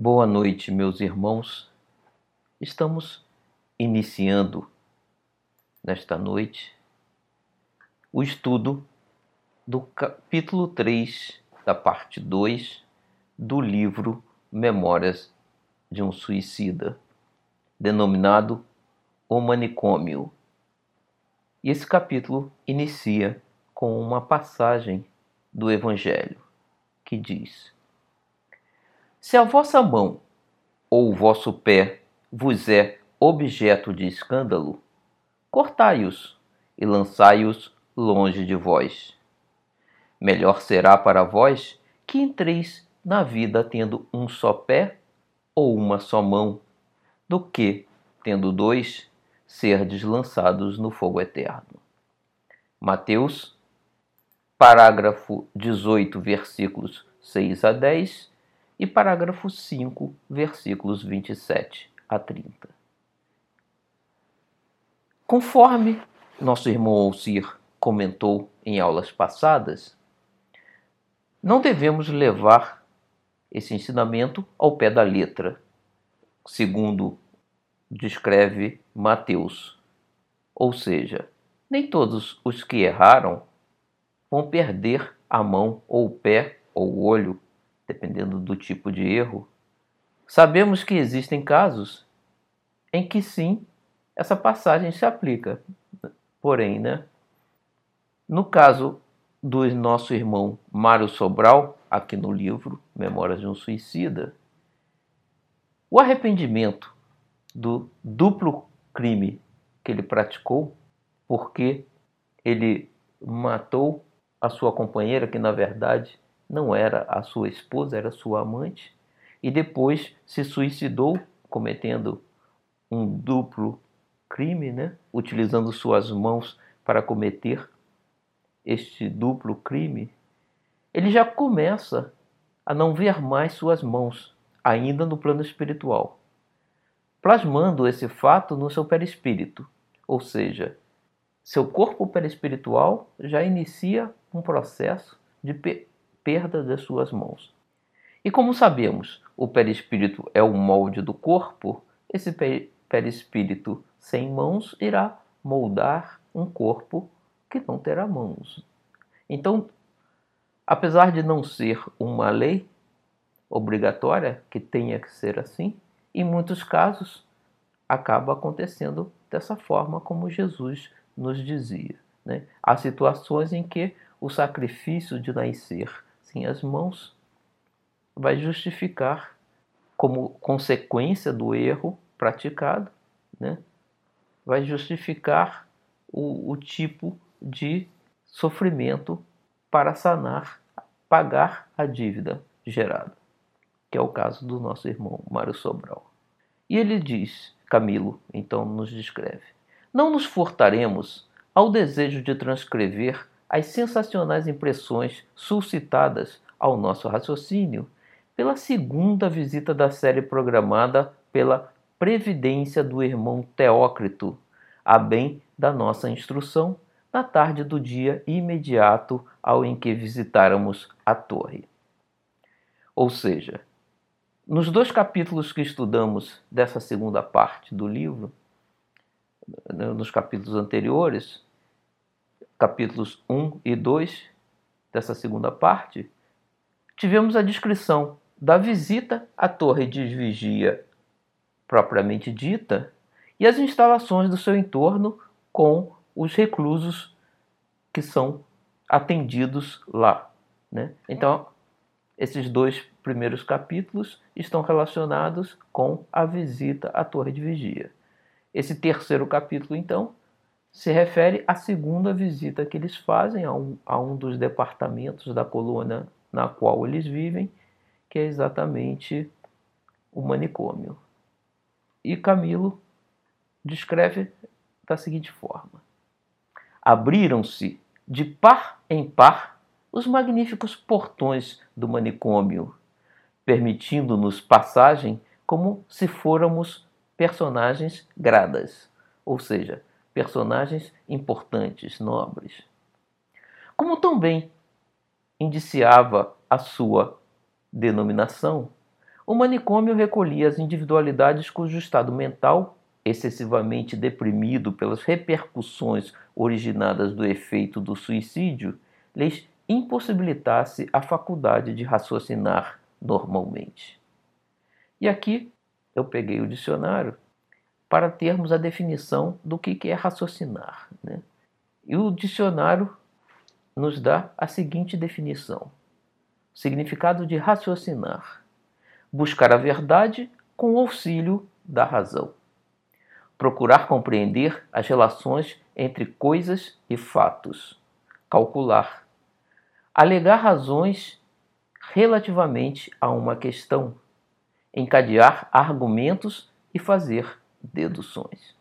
Boa noite, meus irmãos. Estamos iniciando nesta noite o estudo do capítulo 3 da parte 2 do livro Memórias de um Suicida, denominado O Manicômio. E esse capítulo inicia com uma passagem do Evangelho que diz: se a vossa mão ou o vosso pé vos é objeto de escândalo, cortai-os e lançai-os longe de vós. Melhor será para vós que entreis na vida tendo um só pé ou uma só mão, do que, tendo dois, serdes lançados no fogo eterno. Mateus, parágrafo 18, versículos 6 a 10 e parágrafo 5, versículos 27 a 30. Conforme nosso irmão Alcir comentou em aulas passadas, não devemos levar esse ensinamento ao pé da letra, segundo descreve Mateus. Ou seja, nem todos os que erraram vão perder a mão ou o pé ou o olho dependendo do tipo de erro, sabemos que existem casos em que sim, essa passagem se aplica. Porém, né? No caso do nosso irmão Mário Sobral, aqui no livro Memórias de um Suicida, o arrependimento do duplo crime que ele praticou, porque ele matou a sua companheira, que na verdade não era a sua esposa, era sua amante, e depois se suicidou, cometendo um duplo crime, né? utilizando suas mãos para cometer este duplo crime, ele já começa a não ver mais suas mãos, ainda no plano espiritual, plasmando esse fato no seu perispírito, ou seja, seu corpo perispiritual já inicia um processo de perda das suas mãos. E como sabemos, o perispírito é o molde do corpo, esse perispírito sem mãos irá moldar um corpo que não terá mãos. Então, apesar de não ser uma lei obrigatória que tenha que ser assim, em muitos casos acaba acontecendo dessa forma como Jesus nos dizia. Né? Há situações em que o sacrifício de nascer sem as mãos, vai justificar como consequência do erro praticado, né? vai justificar o, o tipo de sofrimento para sanar, pagar a dívida gerada, que é o caso do nosso irmão Mário Sobral. E ele diz, Camilo, então nos descreve: Não nos furtaremos ao desejo de transcrever as sensacionais impressões suscitadas ao nosso raciocínio pela segunda visita da série programada pela previdência do irmão Teócrito, a bem da nossa instrução, na tarde do dia imediato ao em que visitáramos a torre. Ou seja, nos dois capítulos que estudamos dessa segunda parte do livro, nos capítulos anteriores, capítulos 1 e 2 dessa segunda parte, tivemos a descrição da visita à torre de vigia propriamente dita e as instalações do seu entorno com os reclusos que são atendidos lá. Né? Então, esses dois primeiros capítulos estão relacionados com a visita à torre de vigia. Esse terceiro capítulo, então, se refere à segunda visita que eles fazem a um, a um dos departamentos da coluna na qual eles vivem, que é exatamente o manicômio. E Camilo descreve da seguinte forma: Abriram-se de par em par os magníficos portões do manicômio, permitindo-nos passagem como se fôramos personagens gradas, ou seja, personagens importantes, nobres. Como também indiciava a sua denominação, o manicômio recolhia as individualidades cujo estado mental, excessivamente deprimido pelas repercussões originadas do efeito do suicídio, lhes impossibilitasse a faculdade de raciocinar normalmente. E aqui eu peguei o dicionário para termos a definição do que é raciocinar. Né? E o dicionário nos dá a seguinte definição: significado de raciocinar, buscar a verdade com o auxílio da razão, procurar compreender as relações entre coisas e fatos, calcular, alegar razões relativamente a uma questão, encadear argumentos e fazer deduções.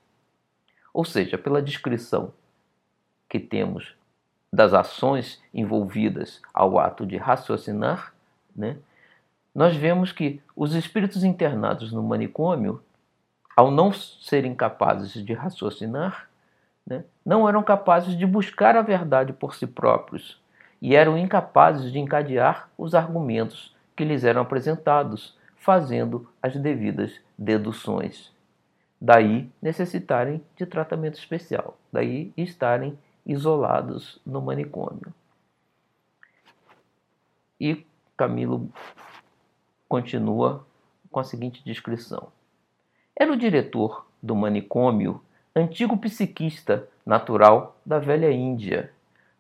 Ou seja, pela descrição que temos das ações envolvidas ao ato de raciocinar, né, nós vemos que os espíritos internados no manicômio, ao não serem capazes de raciocinar, né, não eram capazes de buscar a verdade por si próprios e eram incapazes de encadear os argumentos que lhes eram apresentados, fazendo as devidas deduções. Daí necessitarem de tratamento especial, daí estarem isolados no manicômio. E Camilo continua com a seguinte descrição: Era o diretor do manicômio, antigo psiquista natural da velha Índia,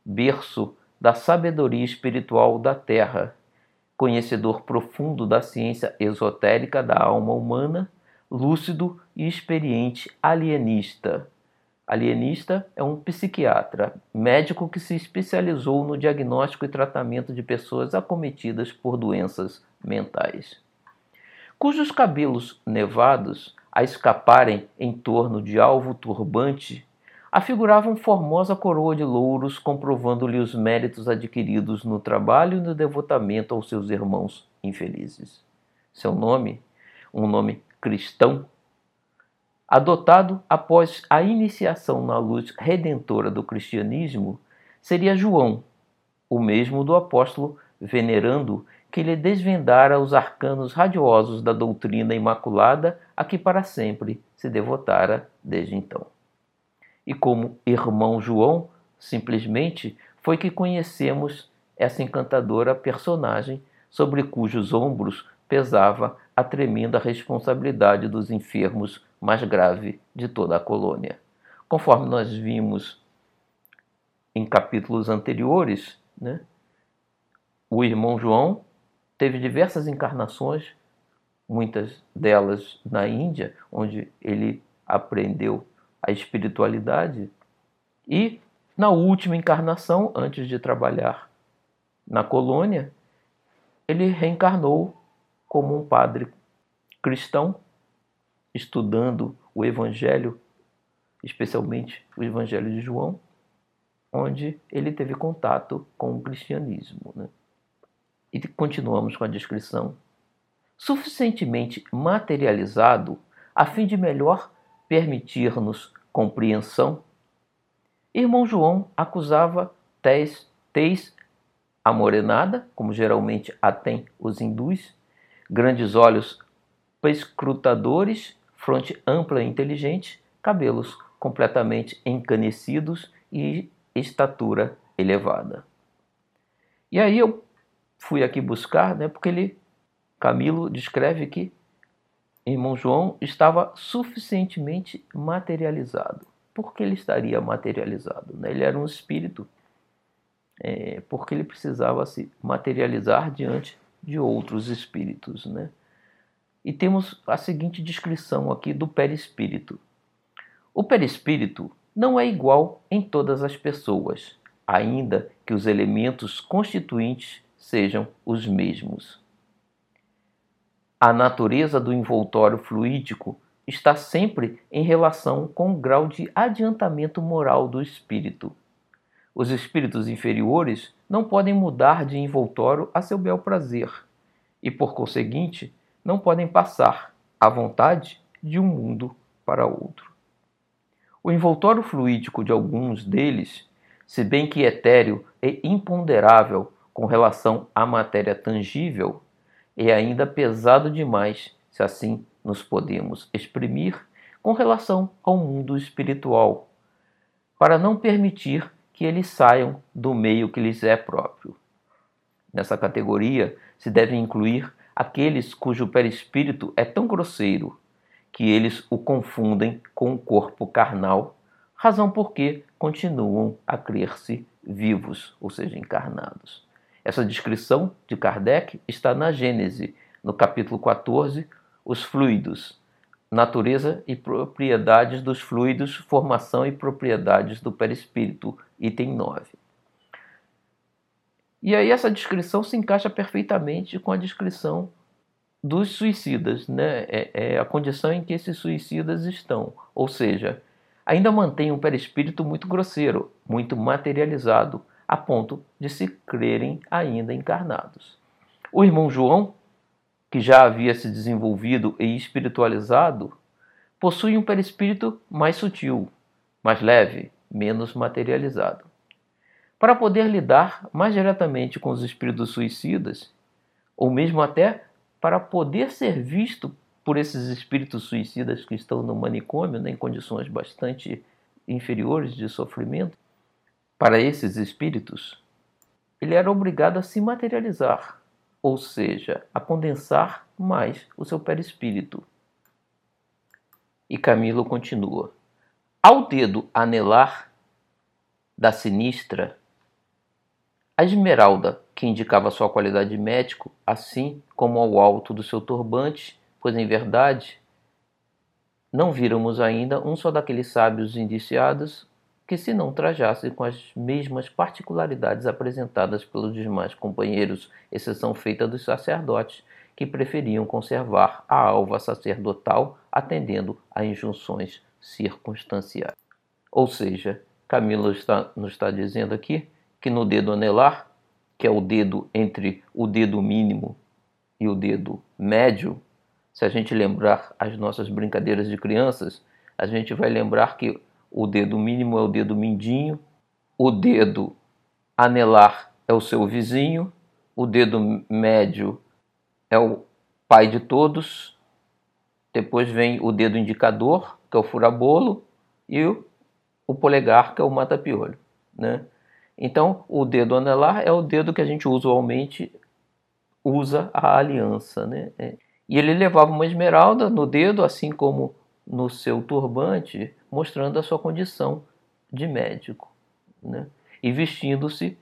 berço da sabedoria espiritual da terra, conhecedor profundo da ciência esotérica da alma humana, lúcido e experiente alienista. Alienista é um psiquiatra, médico que se especializou no diagnóstico e tratamento de pessoas acometidas por doenças mentais, cujos cabelos nevados, a escaparem em torno de alvo turbante, afiguravam formosa coroa de louros, comprovando-lhe os méritos adquiridos no trabalho e no devotamento aos seus irmãos infelizes. Seu nome, um nome cristão, adotado após a iniciação na luz redentora do cristianismo, seria João, o mesmo do apóstolo venerando que lhe desvendara os arcanos radiosos da doutrina imaculada a que para sempre se devotara desde então. E como irmão João, simplesmente foi que conhecemos essa encantadora personagem sobre cujos ombros pesava a tremenda responsabilidade dos enfermos mais grave de toda a colônia. Conforme nós vimos em capítulos anteriores, né, o irmão João teve diversas encarnações, muitas delas na Índia, onde ele aprendeu a espiritualidade, e na última encarnação, antes de trabalhar na colônia, ele reencarnou como um padre cristão estudando o Evangelho, especialmente o Evangelho de João, onde ele teve contato com o cristianismo. Né? E continuamos com a descrição. Suficientemente materializado a fim de melhor permitir-nos compreensão, irmão João acusava Tez, amorenada, como geralmente a tem os hindus, grandes olhos perscrutadores fronte ampla e inteligente, cabelos completamente encanecidos e estatura elevada. E aí eu fui aqui buscar, né, porque ele, Camilo descreve que irmão João estava suficientemente materializado. Por que ele estaria materializado? Né? Ele era um espírito, é, porque ele precisava se materializar diante de outros espíritos, né? E temos a seguinte descrição aqui do perispírito. O perispírito não é igual em todas as pessoas, ainda que os elementos constituintes sejam os mesmos. A natureza do envoltório fluídico está sempre em relação com o grau de adiantamento moral do espírito. Os espíritos inferiores não podem mudar de envoltório a seu bel prazer, e por conseguinte, não podem passar à vontade de um mundo para outro. O envoltório fluídico de alguns deles, se bem que etéreo e imponderável com relação à matéria tangível, é ainda pesado demais, se assim nos podemos exprimir, com relação ao mundo espiritual, para não permitir que eles saiam do meio que lhes é próprio. Nessa categoria se devem incluir aqueles cujo perispírito é tão grosseiro que eles o confundem com o corpo carnal, razão por que continuam a crer-se vivos, ou seja, encarnados. Essa descrição de Kardec está na Gênese, no capítulo 14, os fluidos, natureza e propriedades dos fluidos, formação e propriedades do perispírito, item 9. E aí essa descrição se encaixa perfeitamente com a descrição dos suicidas, né? É, é, a condição em que esses suicidas estão, ou seja, ainda mantém um perispírito muito grosseiro, muito materializado, a ponto de se crerem ainda encarnados. O irmão João, que já havia se desenvolvido e espiritualizado, possui um perispírito mais sutil, mais leve, menos materializado. Para poder lidar mais diretamente com os espíritos suicidas, ou mesmo até para poder ser visto por esses espíritos suicidas que estão no manicômio, né, em condições bastante inferiores de sofrimento, para esses espíritos, ele era obrigado a se materializar, ou seja, a condensar mais o seu perispírito. E Camilo continua: Ao dedo anelar da sinistra a esmeralda, que indicava sua qualidade de médico, assim como ao alto do seu turbante, pois em verdade não víramos ainda um só daqueles sábios indiciados que se não trajasse com as mesmas particularidades apresentadas pelos demais companheiros, exceção feita dos sacerdotes, que preferiam conservar a alva sacerdotal atendendo a injunções circunstanciais. Ou seja, Camilo está, nos está dizendo aqui que no dedo anelar, que é o dedo entre o dedo mínimo e o dedo médio, se a gente lembrar as nossas brincadeiras de crianças, a gente vai lembrar que o dedo mínimo é o dedo mindinho, o dedo anelar é o seu vizinho, o dedo médio é o pai de todos, depois vem o dedo indicador, que é o furabolo, e o, polegar, que é o mata-piolho. Né? Então, o dedo anelar é o dedo que a gente usualmente usa a aliança. Né? É. E ele levava uma esmeralda no dedo, assim como no seu turbante, mostrando a sua condição de médico. Né? E vestindo-se,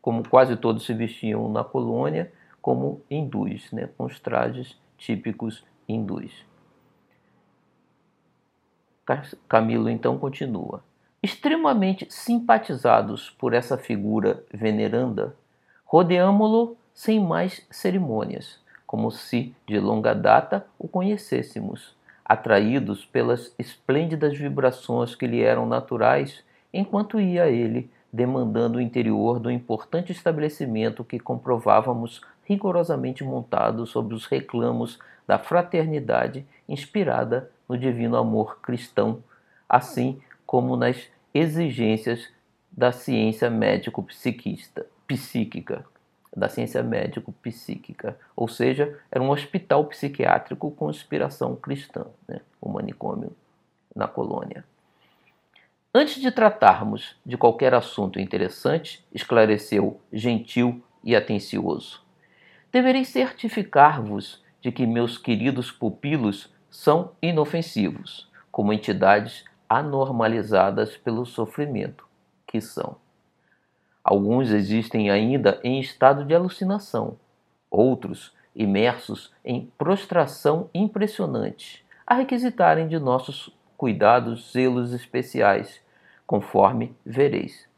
como quase todos se vestiam na colônia, como hindus, né? com os trajes típicos hindus. Camilo então continua. Extremamente simpatizados por essa figura veneranda, rodeamo-lo sem mais cerimônias, como se de longa data o conhecêssemos, atraídos pelas esplêndidas vibrações que lhe eram naturais, enquanto ia ele demandando o interior do importante estabelecimento que comprovávamos rigorosamente montado sobre os reclamos da fraternidade inspirada no divino amor cristão, assim como nas exigências da ciência médico-psiquista, psíquica, da ciência médico-psíquica, ou seja, era um hospital psiquiátrico com inspiração cristã, né? o manicômio na colônia. Antes de tratarmos de qualquer assunto interessante, esclareceu gentil e atencioso, deverei certificar-vos de que meus queridos pupilos são inofensivos, como entidades anormalizadas pelo sofrimento que são. Alguns existem ainda em estado de alucinação, outros imersos em prostração impressionante, a requisitarem de nossos cuidados zelos especiais, conforme vereis.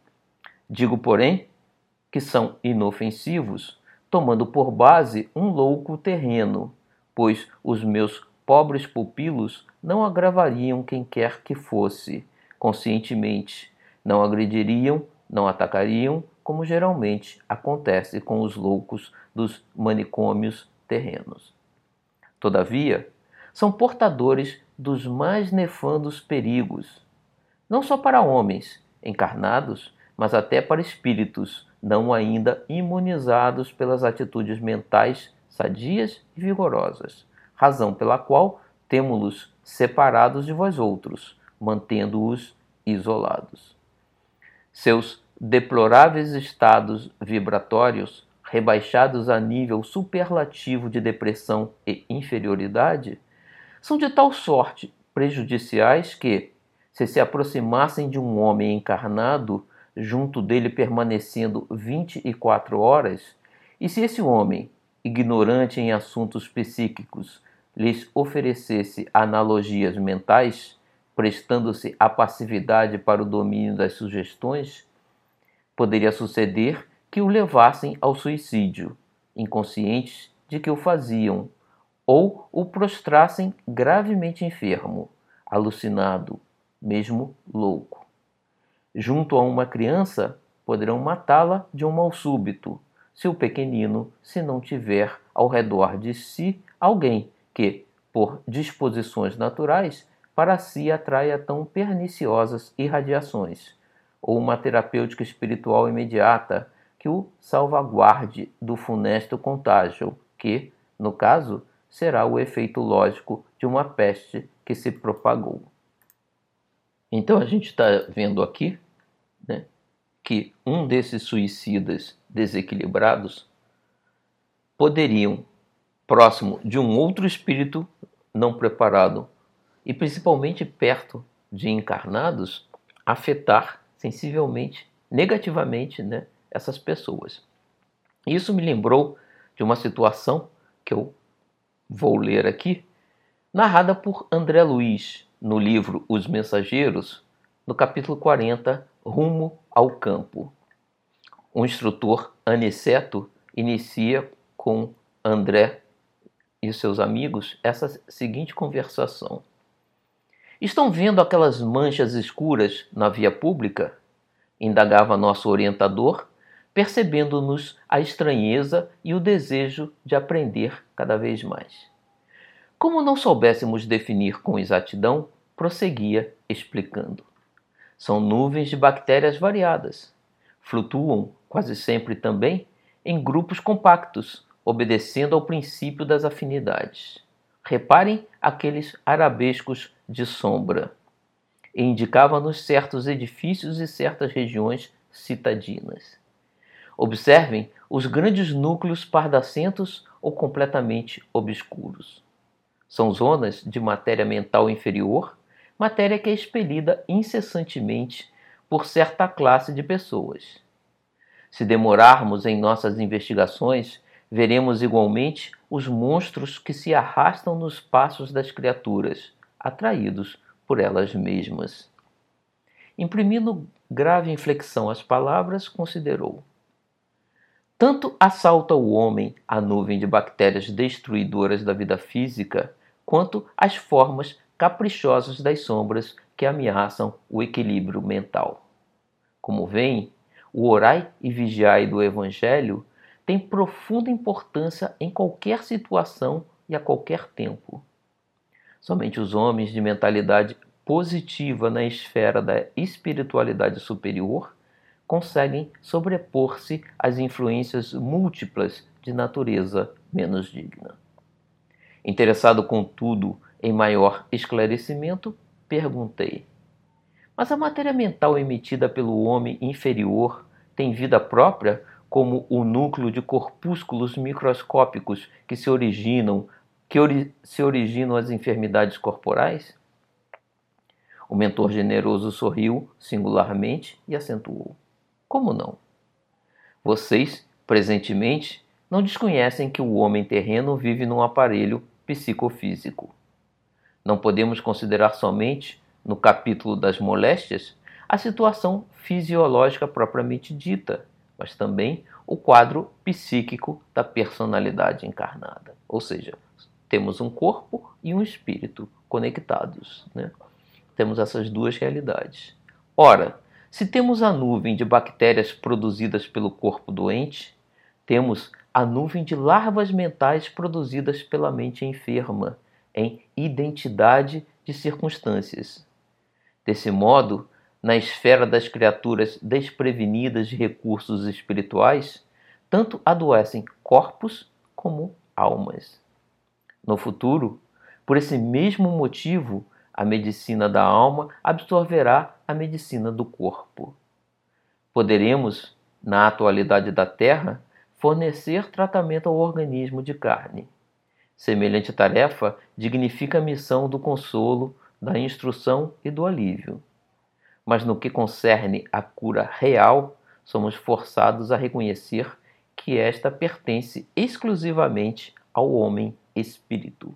Digo, porém, que são inofensivos, tomando por base um louco terreno, pois os meus pobres pupilos não agravariam quem quer que fosse, conscientemente, não agrediriam, não atacariam, como geralmente acontece com os loucos dos manicômios terrenos. Todavia, são portadores dos mais nefandos perigos, não só para homens encarnados, mas até para espíritos não ainda imunizados pelas atitudes mentais sadias e vigorosas, razão pela qual temos-los separados de vós outros, mantendo-os isolados. Seus deploráveis estados vibratórios, rebaixados a nível superlativo de depressão e inferioridade, são de tal sorte prejudiciais que, se se aproximassem de um homem encarnado, junto dele permanecendo 24 horas, e se esse homem, ignorante em assuntos psíquicos, lhes oferecesse analogias mentais, prestando-se à passividade para o domínio das sugestões, poderia suceder que o levassem ao suicídio, inconscientes de que o faziam, ou o prostrassem gravemente enfermo, alucinado, mesmo louco. Junto a uma criança, poderão matá-la de um mal súbito, se o pequenino se não tiver ao redor de si alguém que, por disposições naturais, para si atraia tão perniciosas irradiações, ou uma terapêutica espiritual imediata que o salvaguarde do funesto contágio, que, no caso, será o efeito lógico de uma peste que se propagou. Então a gente está vendo aqui né, que um desses suicidas desequilibrados poderiam, próximo de um outro espírito não preparado e principalmente perto de encarnados, afetar sensivelmente, negativamente, né, essas pessoas. Isso me lembrou de uma situação que eu vou ler aqui, narrada por André Luiz no livro Os Mensageiros, no capítulo 40, Rumo ao Campo. O instrutor Aniceto inicia com André e seus amigos essa seguinte conversação. Estão vendo aquelas manchas escuras na via pública? Indagava nosso orientador, percebendo-nos a estranheza e o desejo de aprender cada vez mais. Como não soubéssemos definir com exatidão, prosseguia explicando. São nuvens de bactérias variadas. Flutuam, quase sempre também, em grupos compactos, obedecendo ao princípio das afinidades. Reparem aqueles arabescos de sombra. E indicava-nos certos edifícios e certas regiões citadinas. Observem os grandes núcleos pardacentos ou completamente obscuros. São zonas de matéria mental inferior, matéria que é expelida incessantemente por certa classe de pessoas. Se demorarmos em nossas investigações, veremos igualmente os monstros que se arrastam nos passos das criaturas, atraídos por elas mesmas. Imprimindo grave inflexão às palavras, considerou: tanto assalta o homem a nuvem de bactérias destruidoras da vida física, quanto as formas caprichosas das sombras que ameaçam o equilíbrio mental. Como veem, o orai e vigiai do Evangelho tem profunda importância em qualquer situação e a qualquer tempo. Somente os homens de mentalidade positiva na esfera da espiritualidade superior conseguem sobrepor-se às influências múltiplas de natureza menos digna. Interessado, contudo, em maior esclarecimento, perguntei: Mas a matéria mental emitida pelo homem inferior tem vida própria, como o núcleo de corpúsculos microscópicos que se originam, que ori se originam as enfermidades corporais? O mentor generoso sorriu singularmente e acentuou: como não? Vocês, presentemente, não desconhecem que o homem terreno vive num aparelho psicofísico. Não podemos considerar somente, no capítulo das moléstias, a situação fisiológica propriamente dita, mas também o quadro psíquico da personalidade encarnada. Ou seja, temos um corpo e um espírito conectados. Né? Temos essas duas realidades. Ora, se temos a nuvem de bactérias produzidas pelo corpo doente, temos a nuvem de larvas mentais produzidas pela mente enferma, em identidade de circunstâncias. Desse modo, na esfera das criaturas desprevenidas de recursos espirituais, tanto adoecem corpos como almas. No futuro, por esse mesmo motivo, a medicina da alma absorverá a medicina do corpo. Poderemos, na atualidade da Terra, fornecer tratamento ao organismo de carne. Semelhante tarefa dignifica a missão do consolo, da instrução e do alívio. Mas no que concerne à cura real, somos forçados a reconhecer que esta pertence exclusivamente ao homem espírito.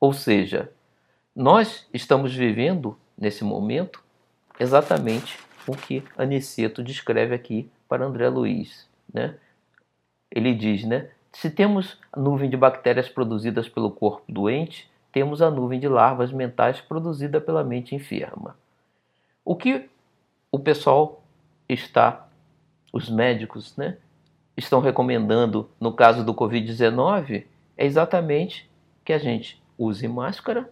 Ou seja, nós estamos vivendo nesse momento exatamente o que Aniceto descreve aqui para André Luiz. Né? Ele diz, né? Se temos a nuvem de bactérias produzidas pelo corpo doente, temos a nuvem de larvas mentais produzida pela mente enferma. O que o pessoal está, os médicos, né, estão recomendando no caso do Covid-19 é exatamente que a gente use máscara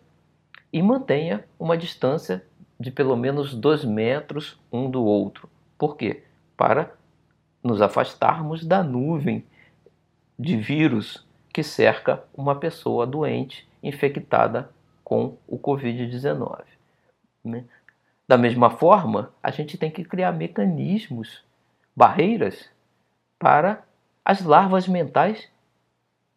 e mantenha uma distância de pelo menos dois metros um do outro. Por quê? Para nos afastarmos da nuvem de vírus que cerca uma pessoa doente infectada com o Covid-19. Da mesma forma, a gente tem que criar mecanismos, barreiras para as larvas mentais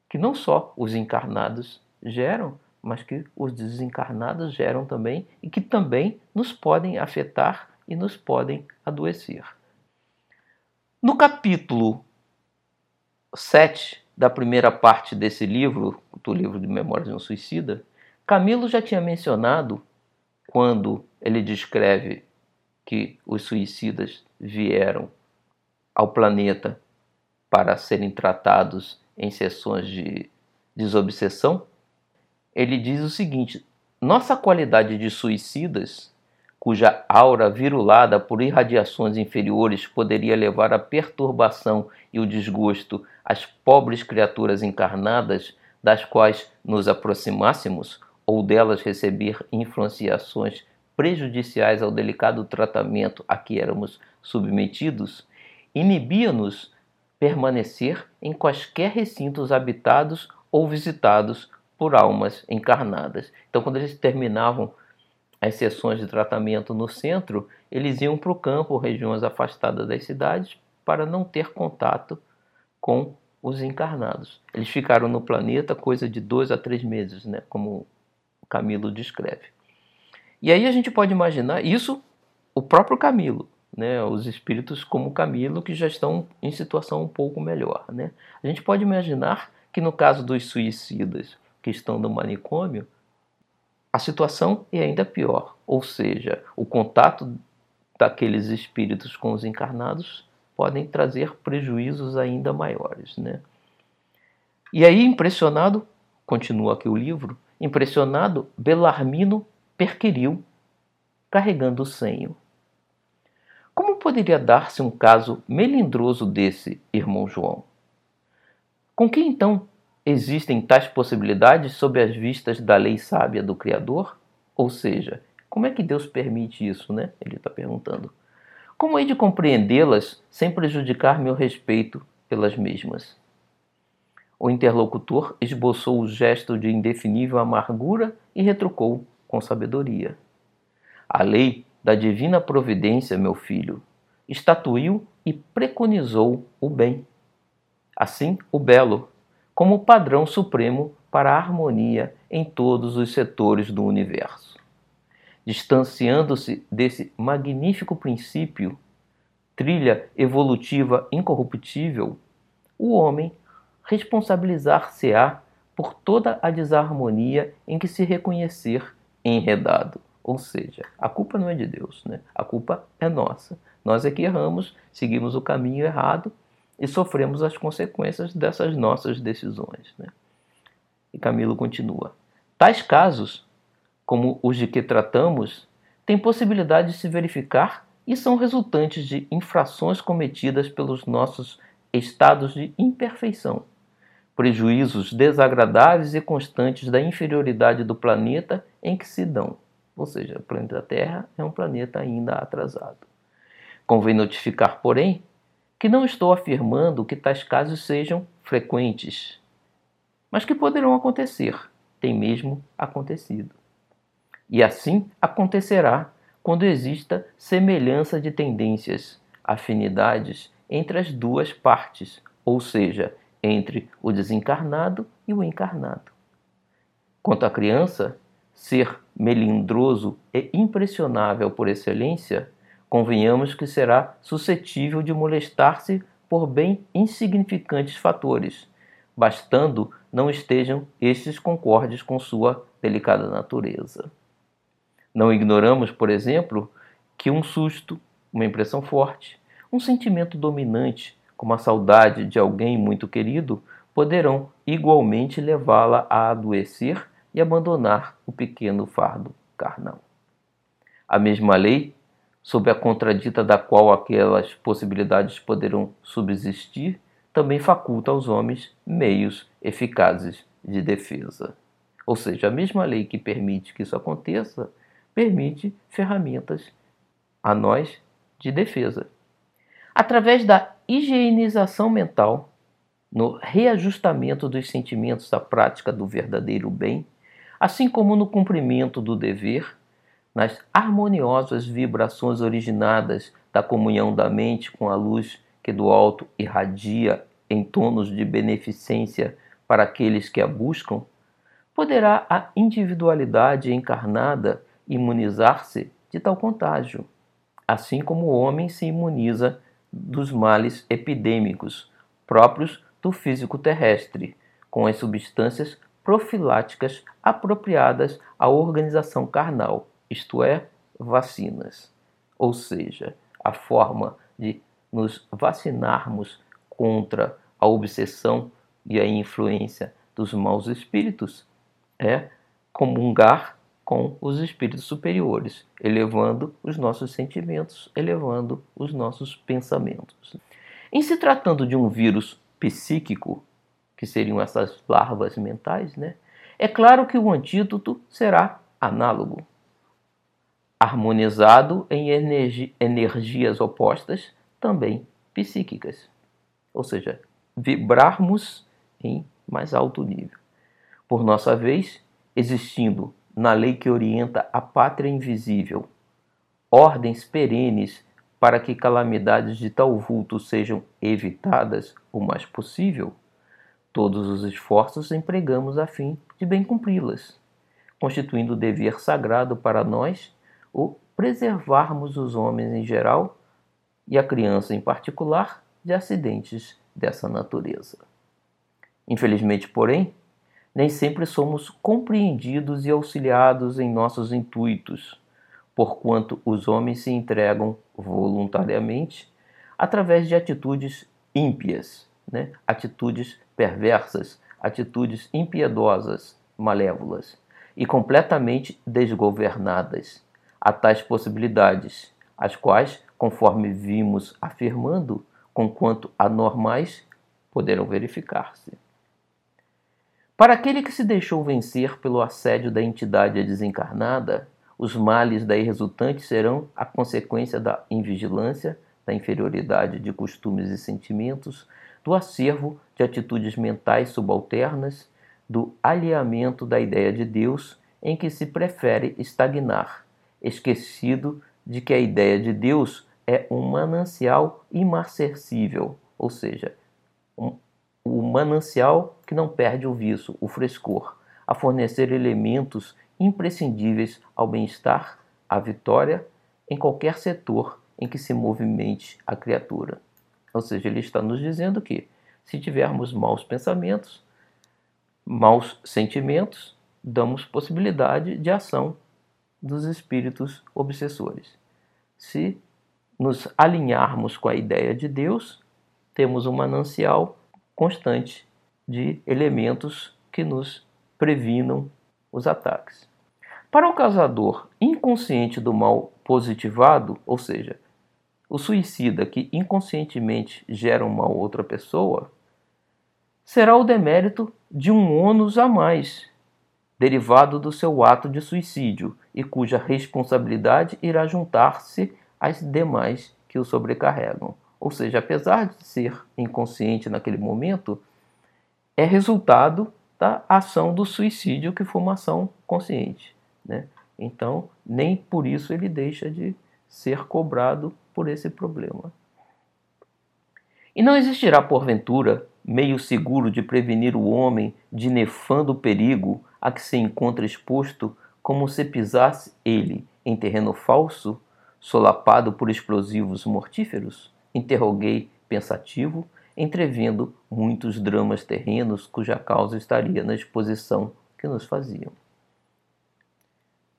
que não só os encarnados geram, mas que os desencarnados geram também e que também nos podem afetar e nos podem adoecer. No capítulo 7 da primeira parte desse livro, do livro de Memórias de um Suicida, Camilo já tinha mencionado, quando ele descreve que os suicidas vieram ao planeta para serem tratados em sessões de desobsessão, ele diz o seguinte: nossa qualidade de suicidas cuja aura virulada por irradiações inferiores poderia levar à perturbação e o desgosto às pobres criaturas encarnadas das quais nos aproximássemos, ou delas receber influenciações prejudiciais ao delicado tratamento a que éramos submetidos, inibia-nos permanecer em quaisquer recintos habitados ou visitados por almas encarnadas. Então, quando eles terminavam as sessões de tratamento no centro, eles iam para o campo, regiões afastadas das cidades, para não ter contato com os encarnados. Eles ficaram no planeta coisa de dois a três meses, né, como Camilo descreve. E aí a gente pode imaginar isso, o próprio Camilo, né, os espíritos como Camilo que já estão em situação um pouco melhor. Né? A gente pode imaginar que no caso dos suicidas que estão no manicômio, a situação é ainda pior, ou seja, o contato daqueles espíritos com os encarnados podem trazer prejuízos ainda maiores. Né? E aí, impressionado, continua aqui o livro, impressionado, Belarmino perquiriu, carregando o senho. Como poderia dar-se um caso melindroso desse, irmão João? Com que então Existem tais possibilidades sob as vistas da lei sábia do Criador? Ou seja, como é que Deus permite isso, né? Ele está perguntando. Como hei de compreendê-las sem prejudicar meu respeito pelas mesmas? O interlocutor esboçou o gesto de indefinível amargura e retrucou com sabedoria. A lei da divina providência, meu filho, estatuiu e preconizou o bem. Assim, o belo, como padrão supremo para a harmonia em todos os setores do universo. Distanciando-se desse magnífico princípio, trilha evolutiva incorruptível, o homem responsabilizar-se-á por toda a desarmonia em que se reconhecer enredado. Ou seja, a culpa não é de Deus, né? a culpa é nossa. Nós é que erramos, seguimos o caminho errado e sofremos as consequências dessas nossas decisões. Né? E Camilo continua: tais casos, como os de que tratamos, têm possibilidade de se verificar e são resultantes de infrações cometidas pelos nossos estados de imperfeição, prejuízos desagradáveis e constantes da inferioridade do planeta em que se dão. Ou seja, o planeta Terra é um planeta ainda atrasado. Convém notificar, porém, que não estou afirmando que tais casos sejam frequentes. mas que poderão acontecer, tem mesmo acontecido. E assim acontecerá quando exista semelhança de tendências, afinidades entre as duas partes, ou seja, entre o desencarnado e o encarnado. Quanto à criança, ser melindroso e impressionável por excelência, convenhamos que será suscetível de molestar-se por bem insignificantes fatores, bastando não estejam estes concordes com sua delicada natureza. Não ignoramos, por exemplo, que um susto, uma impressão forte, um sentimento dominante, como a saudade de alguém muito querido, poderão igualmente levá-la a adoecer e abandonar o pequeno fardo carnal. A mesma lei, sob a contradita da qual aquelas possibilidades poderão subsistir, também faculta aos homens meios eficazes de defesa. Ou seja, a mesma lei que permite que isso aconteça, permite ferramentas a nós de defesa. Através da higienização mental, no reajustamento dos sentimentos à prática do verdadeiro bem, assim como no cumprimento do dever, nas harmoniosas vibrações originadas da comunhão da mente com a luz que do alto irradia em tonos de beneficência para aqueles que a buscam, poderá a individualidade encarnada imunizar-se de tal contágio, assim como o homem se imuniza dos males epidêmicos próprios do físico terrestre, com as substâncias profiláticas apropriadas à organização carnal, isto é, vacinas. Ou seja, a forma de nos vacinarmos contra a obsessão e a influência dos maus espíritos é comungar com os espíritos superiores, elevando os nossos sentimentos, elevando os nossos pensamentos. Em se tratando de um vírus psíquico, que seriam essas larvas mentais, né? É claro que o antídoto será análogo, harmonizado em energi energias opostas, também psíquicas. Ou seja, vibrarmos em mais alto nível. Por nossa vez, existindo na lei que orienta a pátria invisível, ordens perenes para que calamidades de tal vulto sejam evitadas o mais possível, todos os esforços empregamos a fim de bem cumpri-las, constituindo dever sagrado para nós o preservarmos os homens em geral e a criança em particular de acidentes dessa natureza. Infelizmente, porém, nem sempre somos compreendidos e auxiliados em nossos intuitos, porquanto os homens se entregam voluntariamente através de atitudes ímpias, né? atitudes perversas, atitudes impiedosas, malévolas e completamente desgovernadas a tais possibilidades, as quais, conforme vimos afirmando, conquanto anormais, poderão verificar-se. Para aquele que se deixou vencer pelo assédio da entidade desencarnada, os males daí resultantes serão a consequência da invigilância, da inferioridade de costumes e sentimentos, do acervo de atitudes mentais subalternas, do alheamento da ideia de Deus, em que se prefere estagnar, esquecido de que a ideia de Deus é um manancial imarcessível, ou seja, um, o manancial que não perde o viço, o frescor, a fornecer elementos imprescindíveis ao bem-estar, à vitória em qualquer setor em que se movimente a criatura. Ou seja, ele está nos dizendo que se tivermos maus pensamentos, maus sentimentos, damos possibilidade de ação dos espíritos obsessores. Se nos alinharmos com a ideia de Deus, temos um manancial constante de elementos que nos previnam os ataques. Para o causador inconsciente do mal positivado, ou seja, o suicida que inconscientemente gera um mal a outra pessoa, será o demérito de um ônus a mais, derivado do seu ato de suicídio e cuja responsabilidade irá juntar-se às demais que o sobrecarregam. Ou seja, apesar de ser inconsciente naquele momento, é resultado da ação do suicídio, que foi uma ação consciente. Né? Então, nem por isso ele deixa de ser cobrado por esse problema. E não existirá, porventura, meio seguro de prevenir o homem de nefando perigo a que se encontra exposto, como se pisasse ele em terreno falso, solapado por explosivos mortíferos? Interroguei pensativo, entrevendo muitos dramas terrenos cuja causa estaria na exposição que nos faziam.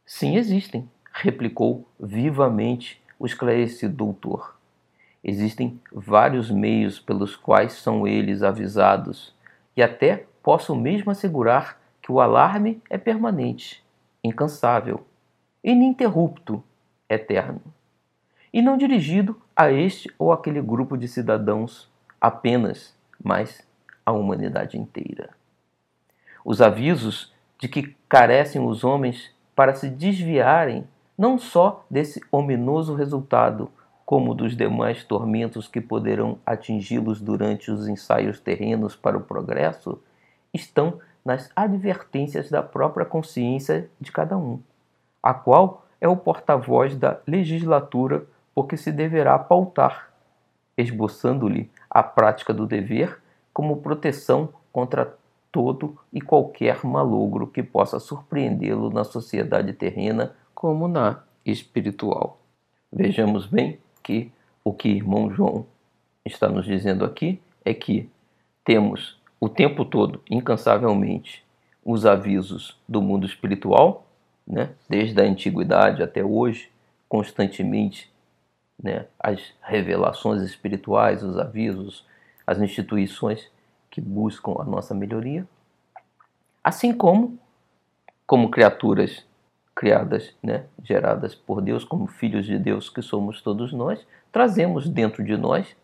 Sim, existem, replicou vivamente o esclarecido doutor. Existem vários meios pelos quais são eles avisados, e até posso mesmo assegurar que o alarme é permanente, incansável, ininterrupto, eterno, e não dirigido a este ou aquele grupo de cidadãos apenas, mas à humanidade inteira. Os avisos de que carecem os homens para se desviarem não só desse ominoso resultado, como dos demais tormentos que poderão atingi-los durante os ensaios terrenos para o progresso, estão nas advertências da própria consciência de cada um, a qual é o porta-voz da legislatura porque se deverá pautar, esboçando-lhe a prática do dever como proteção contra todo e qualquer malogro que possa surpreendê-lo na sociedade terrena como na espiritual. Vejamos bem que o que irmão João está nos dizendo aqui é que temos o tempo todo, incansavelmente, os avisos do mundo espiritual, né? desde a antiguidade até hoje, constantemente, né? as revelações espirituais, os avisos, as instituições que buscam a nossa melhoria, assim como, como criaturas criadas, né, geradas por Deus, como filhos de Deus que somos todos nós, trazemos dentro de nós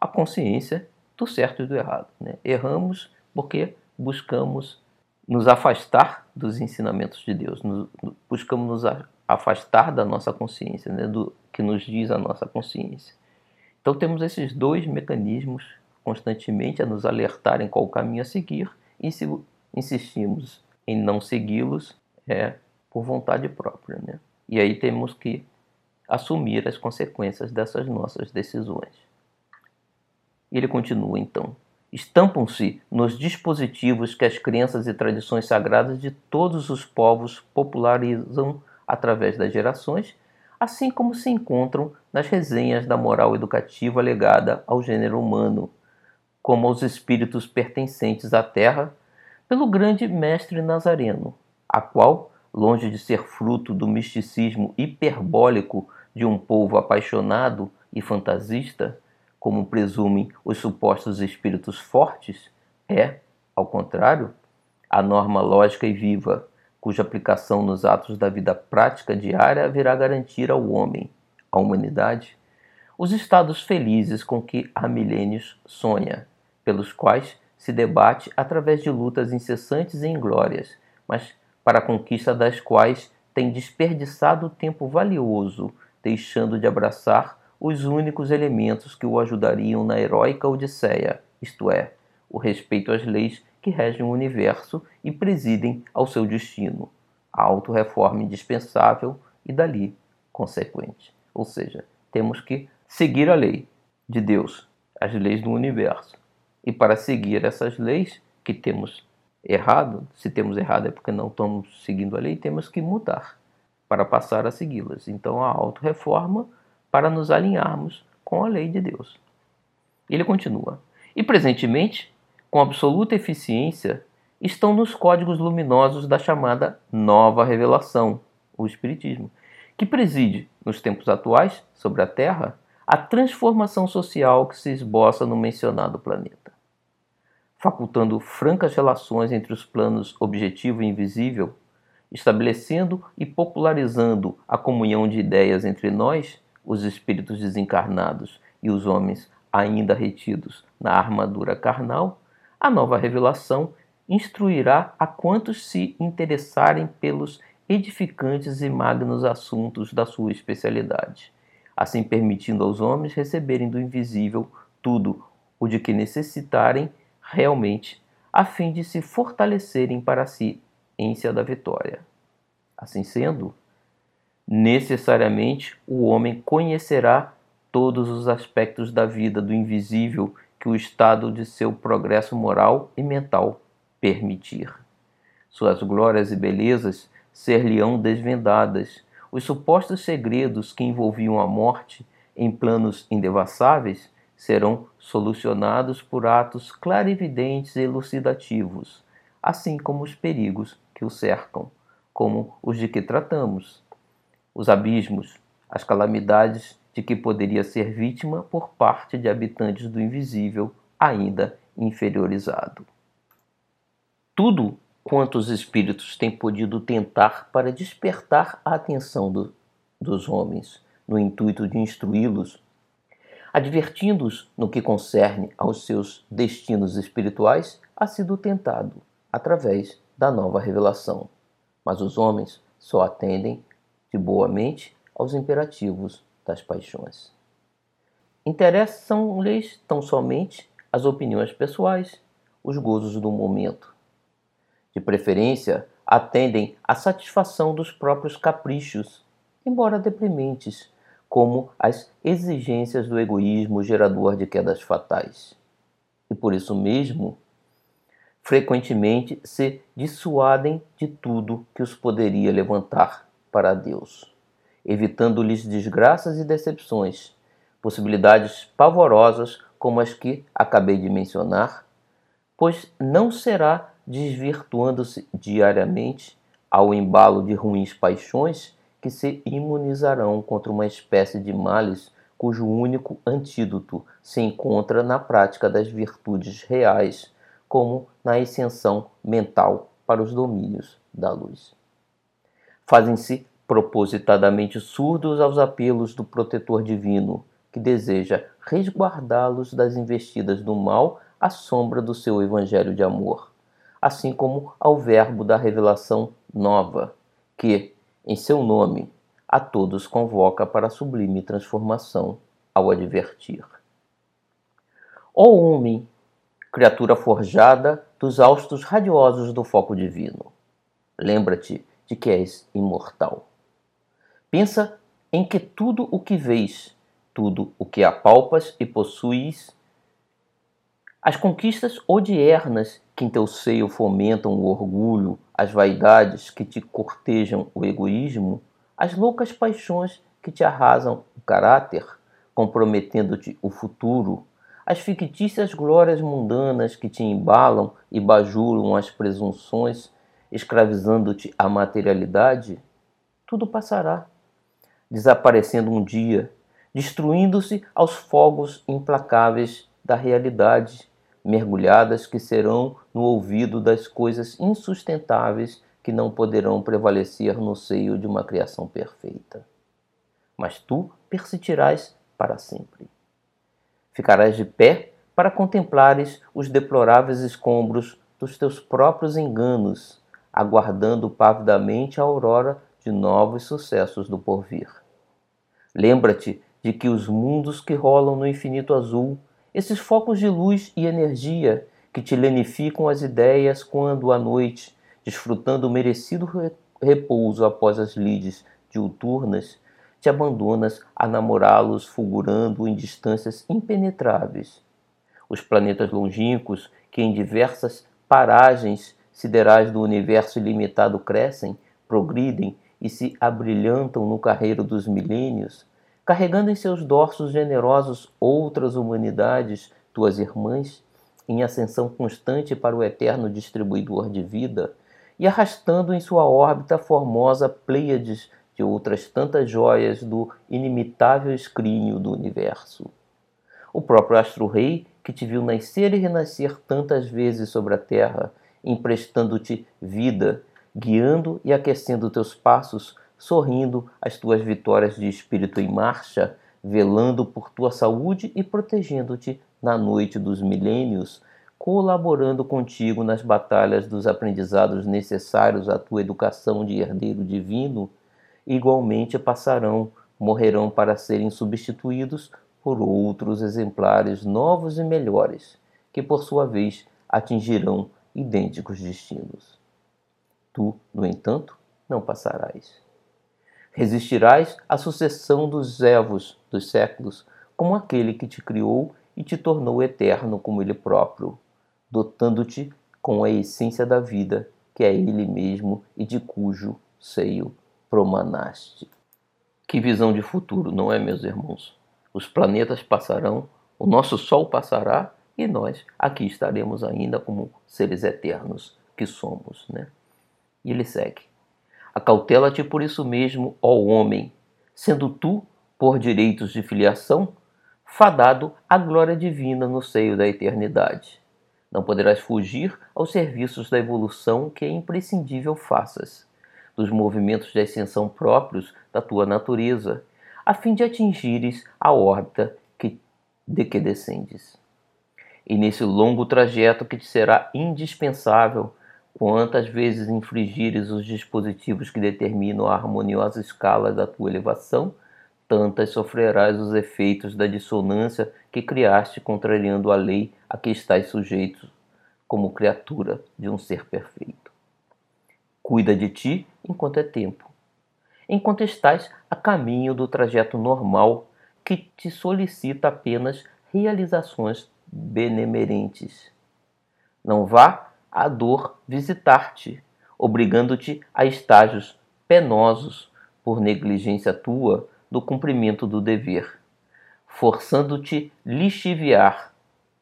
a consciência do certo e do errado. Né? Erramos porque buscamos nos afastar dos ensinamentos de Deus, nos, buscamos nos afastar da nossa consciência, né? do que nos diz a nossa consciência. Então temos esses dois mecanismos constantemente a nos alertar em qual caminho a seguir, e se insistimos em não segui-los, é por vontade própria. Né? E aí temos que assumir as consequências dessas nossas decisões. Ele continua então. Estampam-se nos dispositivos que as crenças e tradições sagradas de todos os povos popularizam através das gerações, assim como se encontram nas resenhas da moral educativa legada ao gênero humano, como aos espíritos pertencentes à terra, pelo grande mestre Nazareno, a qual longe de ser fruto do misticismo hiperbólico de um povo apaixonado e fantasista, como presumem os supostos espíritos fortes, é, ao contrário, a norma lógica e viva, cuja aplicação nos atos da vida prática diária virá garantir ao homem, à humanidade, os estados felizes com que há milênios sonha, pelos quais se debate através de lutas incessantes e inglórias, mas para a conquista das quais tem desperdiçado tempo valioso, deixando de abraçar os únicos elementos que o ajudariam na heróica Odisseia, isto é, o respeito às leis que regem o universo e presidem ao seu destino, a autorreforma indispensável e dali consequente. Ou seja, temos que seguir a lei de Deus, as leis do universo. E para seguir essas leis que temos errado, se temos errado é porque não estamos seguindo a lei, temos que mudar para passar a segui-las. Então, a autorreforma para nos alinharmos com a lei de Deus. Ele continua: E presentemente, com absoluta eficiência, estão nos códigos luminosos da chamada nova revelação, o Espiritismo, que preside, nos tempos atuais, sobre a Terra, a transformação social que se esboça no mencionado planeta. Facultando francas relações entre os planos objetivo e invisível, estabelecendo e popularizando a comunhão de ideias entre nós, os espíritos desencarnados e os homens ainda retidos na armadura carnal, a nova revelação instruirá a quantos se interessarem pelos edificantes e magnos assuntos da sua especialidade, assim permitindo aos homens receberem do invisível tudo o de que necessitarem realmente a fim de se fortalecerem para a ciência da vitória. Assim sendo, necessariamente o homem conhecerá todos os aspectos da vida do invisível que o estado de seu progresso moral e mental permitir. Suas glórias e belezas ser-lhe-ão desvendadas, os supostos segredos que envolviam a morte em planos indevassáveis serão solucionados por atos clarividentes e elucidativos, assim como os perigos que o cercam, como os de que tratamos, os abismos, as calamidades de que poderia ser vítima por parte de habitantes do invisível ainda inferiorizado. Tudo quanto os espíritos têm podido tentar para despertar a atenção do, dos homens, no intuito de instruí-los, advertindo-os no que concerne aos seus destinos espirituais, ha sido tentado através da nova revelação. Mas os homens só atendem de boa mente aos imperativos das paixões. Interessam-lhes tão somente as opiniões pessoais, os gozos do momento. De preferência, atendem à satisfação dos próprios caprichos, embora deprimentes, como as exigências do egoísmo gerador de quedas fatais. E por isso mesmo, frequentemente se dissuadem de tudo que os poderia levantar para Deus evitando-lhes desgraças e decepções, possibilidades pavorosas como as que acabei de mencionar, pois não será desvirtuando-se diariamente ao embalo de ruins paixões que se imunizarão contra uma espécie de males cujo único antídoto se encontra na prática das virtudes reais, como na ascensão mental para os domínios da luz. Fazem-se propositadamente surdos aos apelos do protetor divino, que deseja resguardá-los das investidas do mal à sombra do seu evangelho de amor, assim como ao verbo da revelação nova, que, em seu nome, a todos convoca para a sublime transformação ao advertir. Ó homem, criatura forjada dos austos radiosos do foco divino, lembra-te de que és imortal. Pensa em que tudo o que vês, tudo o que apalpas e possuis, as conquistas odiernas que em teu seio fomentam o orgulho, as vaidades que te cortejam o egoísmo, as loucas paixões que te arrasam o caráter, comprometendo-te o futuro, as fictícias glórias mundanas que te embalam e bajulam as presunções, escravizando-te a materialidade, tudo passará desaparecendo um dia, destruindo-se aos fogos implacáveis da realidade, mergulhadas que serão no ouvido das coisas insustentáveis que não poderão prevalecer no seio de uma criação perfeita. Mas tu persistirás para sempre. Ficarás de pé para contemplares os deploráveis escombros dos teus próprios enganos, aguardando pavidamente a aurora de novos sucessos do porvir. Lembra-te de que os mundos que rolam no infinito azul, esses focos de luz e energia que te lenificam as ideias quando à noite, desfrutando o merecido repouso após as lides diuturnas, te abandonas a namorá-los fulgurando em distâncias impenetráveis. Os planetas longínquos que em diversas paragens siderais do universo ilimitado crescem, progridem e se abrilhantam no carreiro dos milênios, carregando em seus dorsos generosos outras humanidades, tuas irmãs, em ascensão constante para o eterno distribuidor de vida, e arrastando em sua órbita formosa Pleiades de outras tantas joias do inimitável escrínio do universo. O próprio astro-rei, que te viu nascer e renascer tantas vezes sobre a terra, emprestando-te vida guiando e aquecendo teus passos, sorrindo as tuas vitórias de espírito em marcha, velando por tua saúde e protegendo-te na noite dos milênios, colaborando contigo nas batalhas dos aprendizados necessários à tua educação de herdeiro divino, igualmente passarão, morrerão para serem substituídos por outros exemplares novos e melhores, que por sua vez atingirão idênticos destinos. Tu, no entanto, não passarás. Resistirás à sucessão dos evos dos séculos, como aquele que te criou e te tornou eterno como ele próprio, dotando-te com a essência da vida, que é ele mesmo e de cujo seio promanaste. Que visão de futuro, não é, meus irmãos? Os planetas passarão, o nosso Sol passará e nós aqui estaremos ainda como seres eternos que somos, né? E ele segue: Acautela-te por isso mesmo, ó homem, sendo tu, por direitos de filiação, fadado à glória divina no seio da eternidade. Não poderás fugir aos serviços da evolução que é imprescindível faças, dos movimentos de ascensão próprios da tua natureza, a fim de atingires a órbita que, de que descendes. E nesse longo trajeto que te será indispensável, quantas vezes infringires os dispositivos que determinam a harmoniosa escala da tua elevação, tantas sofrerás os efeitos da dissonância que criaste contrariando a lei a que estás sujeito como criatura de um ser perfeito. Cuida de ti enquanto é tempo, enquanto estás a caminho do trajeto normal que te solicita apenas realizações benemerentes. Não vá a dor visitar-te, obrigando-te a estágios penosos por negligência tua do cumprimento do dever, forçando-te lixiviar.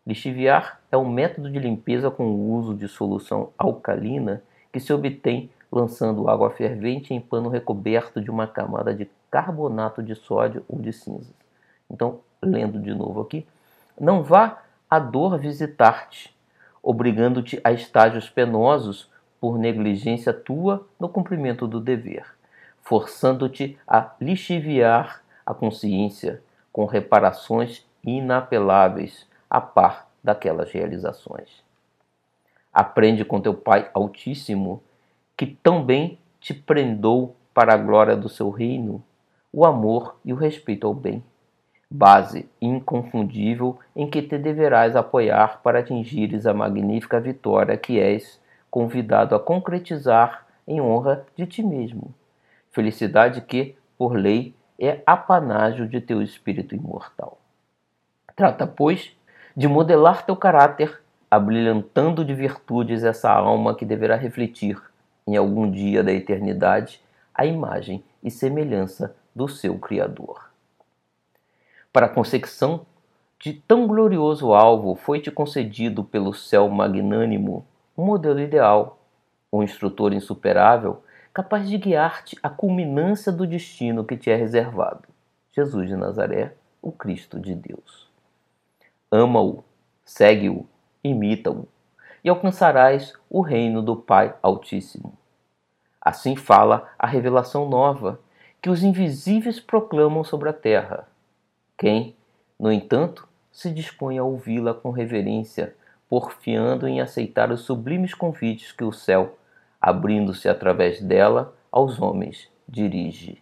Lixiviar é um método de limpeza com o uso de solução alcalina que se obtém lançando água fervente em pano recoberto de uma camada de carbonato de sódio ou de cinzas. Então, lendo de novo aqui, não vá a dor visitar-te, obrigando-te a estágios penosos por negligência tua no cumprimento do dever forçando-te a lixiviar a consciência com reparações inapeláveis a par daquelas realizações. Aprende com teu Pai Altíssimo, que tão bem te prendou para a glória do seu reino, o amor e o respeito ao bem, base inconfundível em que te deverás apoiar para atingires a magnífica vitória que és convidado a concretizar em honra de ti mesmo felicidade que, por lei, é apanágio de teu espírito imortal. Trata, pois, de modelar teu caráter, abrilhantando de virtudes essa alma que deverá refletir, em algum dia da eternidade, a imagem e semelhança do seu Criador. Para a consecução de tão glorioso alvo, foi-te concedido pelo céu magnânimo um modelo ideal, um instrutor insuperável capaz de guiar-te à culminância do destino que te é reservado. Jesus de Nazaré, o Cristo de Deus. Ama-o, segue-o, imita-o, e alcançarás o reino do Pai Altíssimo. Assim fala a revelação nova que os invisíveis proclamam sobre a terra. Quem, no entanto, se dispõe a ouvi-la com reverência, porfiando em aceitar os sublimes convites que o céu abrindo-se através dela aos homens, dirige.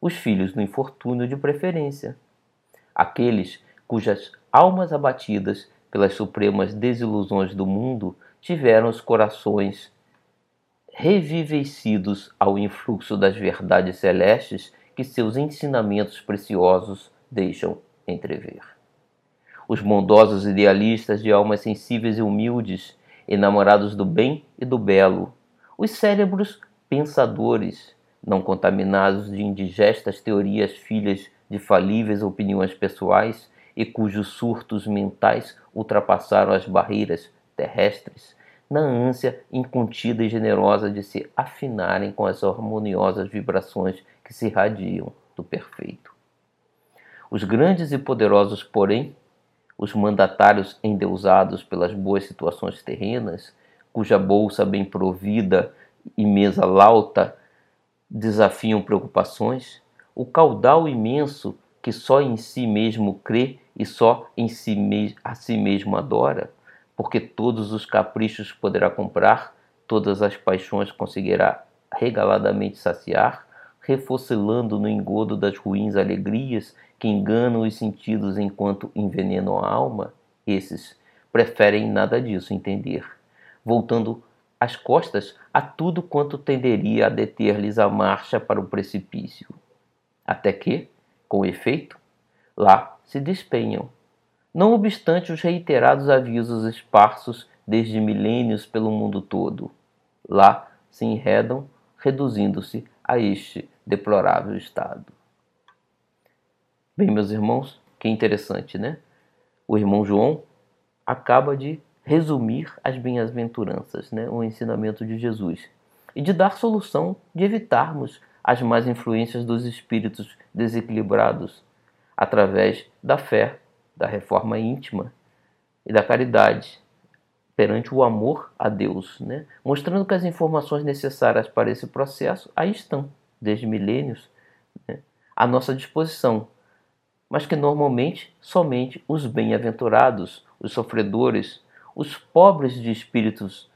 Os filhos do infortúnio de preferência, aqueles cujas almas abatidas pelas supremas desilusões do mundo tiveram os corações revivecidos ao influxo das verdades celestes que seus ensinamentos preciosos deixam entrever. Os bondosos idealistas de almas sensíveis e humildes enamorados do bem e do belo, os cérebros pensadores, não contaminados de indigestas teorias filhas de falíveis opiniões pessoais e cujos surtos mentais ultrapassaram as barreiras terrestres, na ânsia incontida e generosa de se afinarem com as harmoniosas vibrações que se irradiam do perfeito. Os grandes e poderosos, porém, os mandatários endeusados pelas boas situações terrenas, cuja bolsa bem provida e mesa lauta desafiam preocupações, o caudal imenso que só em si mesmo crê e só em si a si mesmo adora, porque todos os caprichos poderá comprar, todas as paixões conseguirá regaladamente saciar, refocilando no engodo das ruins alegrias que enganam os sentidos enquanto envenenam a alma, esses preferem nada disso entender, voltando as costas a tudo quanto tenderia a deter-lhes a marcha para o precipício, até que, com efeito, lá se despenham. Não obstante os reiterados avisos esparsos desde milênios pelo mundo todo, lá se enredam, reduzindo-se a este deplorável estado. Bem, meus irmãos, que interessante, né? O irmão João acaba de resumir as bem-aventuranças, né, o ensinamento de Jesus, e de dar solução de evitarmos as más influências dos espíritos desequilibrados através da fé, da reforma íntima e da caridade perante o amor a Deus, né? mostrando que as informações necessárias para esse processo aí estão, desde milênios, né? à nossa disposição, mas que normalmente somente os bem-aventurados, os sofredores, os pobres de espíritos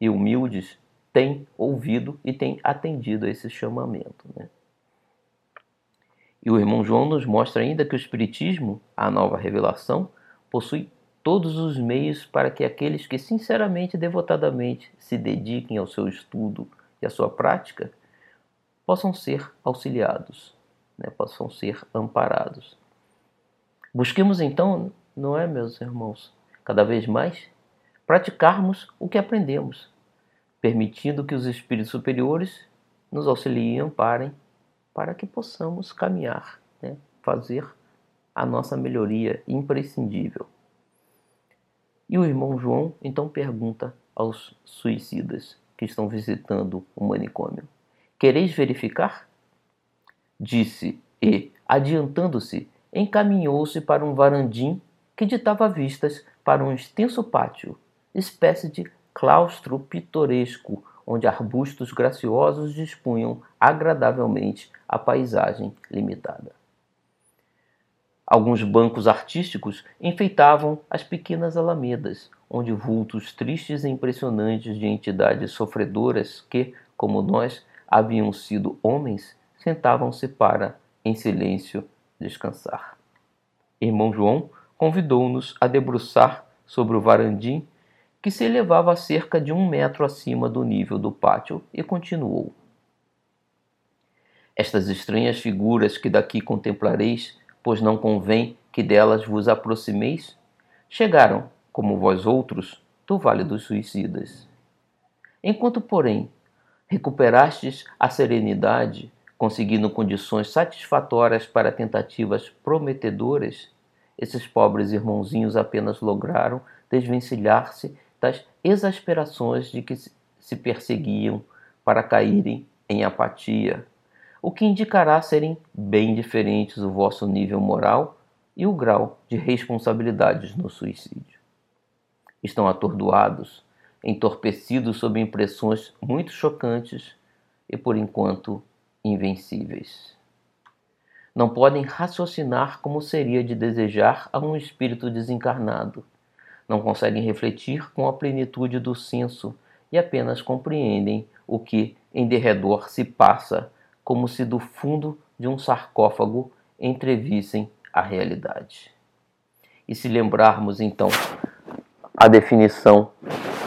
e humildes têm ouvido e têm atendido a esse chamamento. Né? E o irmão João nos mostra ainda que o Espiritismo, a nova revelação, possui todos os meios para que aqueles que sinceramente e devotadamente se dediquem ao seu estudo e à sua prática possam ser auxiliados, né? possam ser amparados. Busquemos então, não é, meus irmãos, cada vez mais praticarmos o que aprendemos, permitindo que os espíritos superiores nos auxiliem e amparem para que possamos caminhar, né? fazer a nossa melhoria imprescindível. E o irmão João então pergunta aos suicidas que estão visitando o manicômio: Quereis verificar? Disse e, adiantando-se, encaminhou-se para um varandim que ditava vistas para um extenso pátio espécie de claustro pitoresco, onde arbustos graciosos dispunham agradavelmente a paisagem limitada. Alguns bancos artísticos enfeitavam as pequenas alamedas, onde vultos tristes e impressionantes de entidades sofredoras que, como nós, haviam sido homens, sentavam-se para, em silêncio, descansar. Irmão João convidou-nos a debruçar sobre o varandim que se elevava a cerca de um metro acima do nível do pátio, e continuou. Estas estranhas figuras que daqui contemplareis, pois não convém que delas vos aproximeis, chegaram, como vós outros, do Vale dos Suicidas. Enquanto, porém, recuperastes a serenidade, conseguindo condições satisfatórias para tentativas prometedoras, esses pobres irmãozinhos apenas lograram desvencilhar-se das exasperações de que se perseguiam para caírem em apatia, o que indicará serem bem diferentes o vosso nível moral e o grau de responsabilidades no suicídio. Estão atordoados, entorpecidos sob impressões muito chocantes e, por enquanto, invencíveis. Não podem raciocinar como seria de desejar a um espírito desencarnado não conseguem refletir com a plenitude do senso e apenas compreendem o que em derredor se passa, como se do fundo de um sarcófago entrevissem a realidade. E se lembrarmos então a definição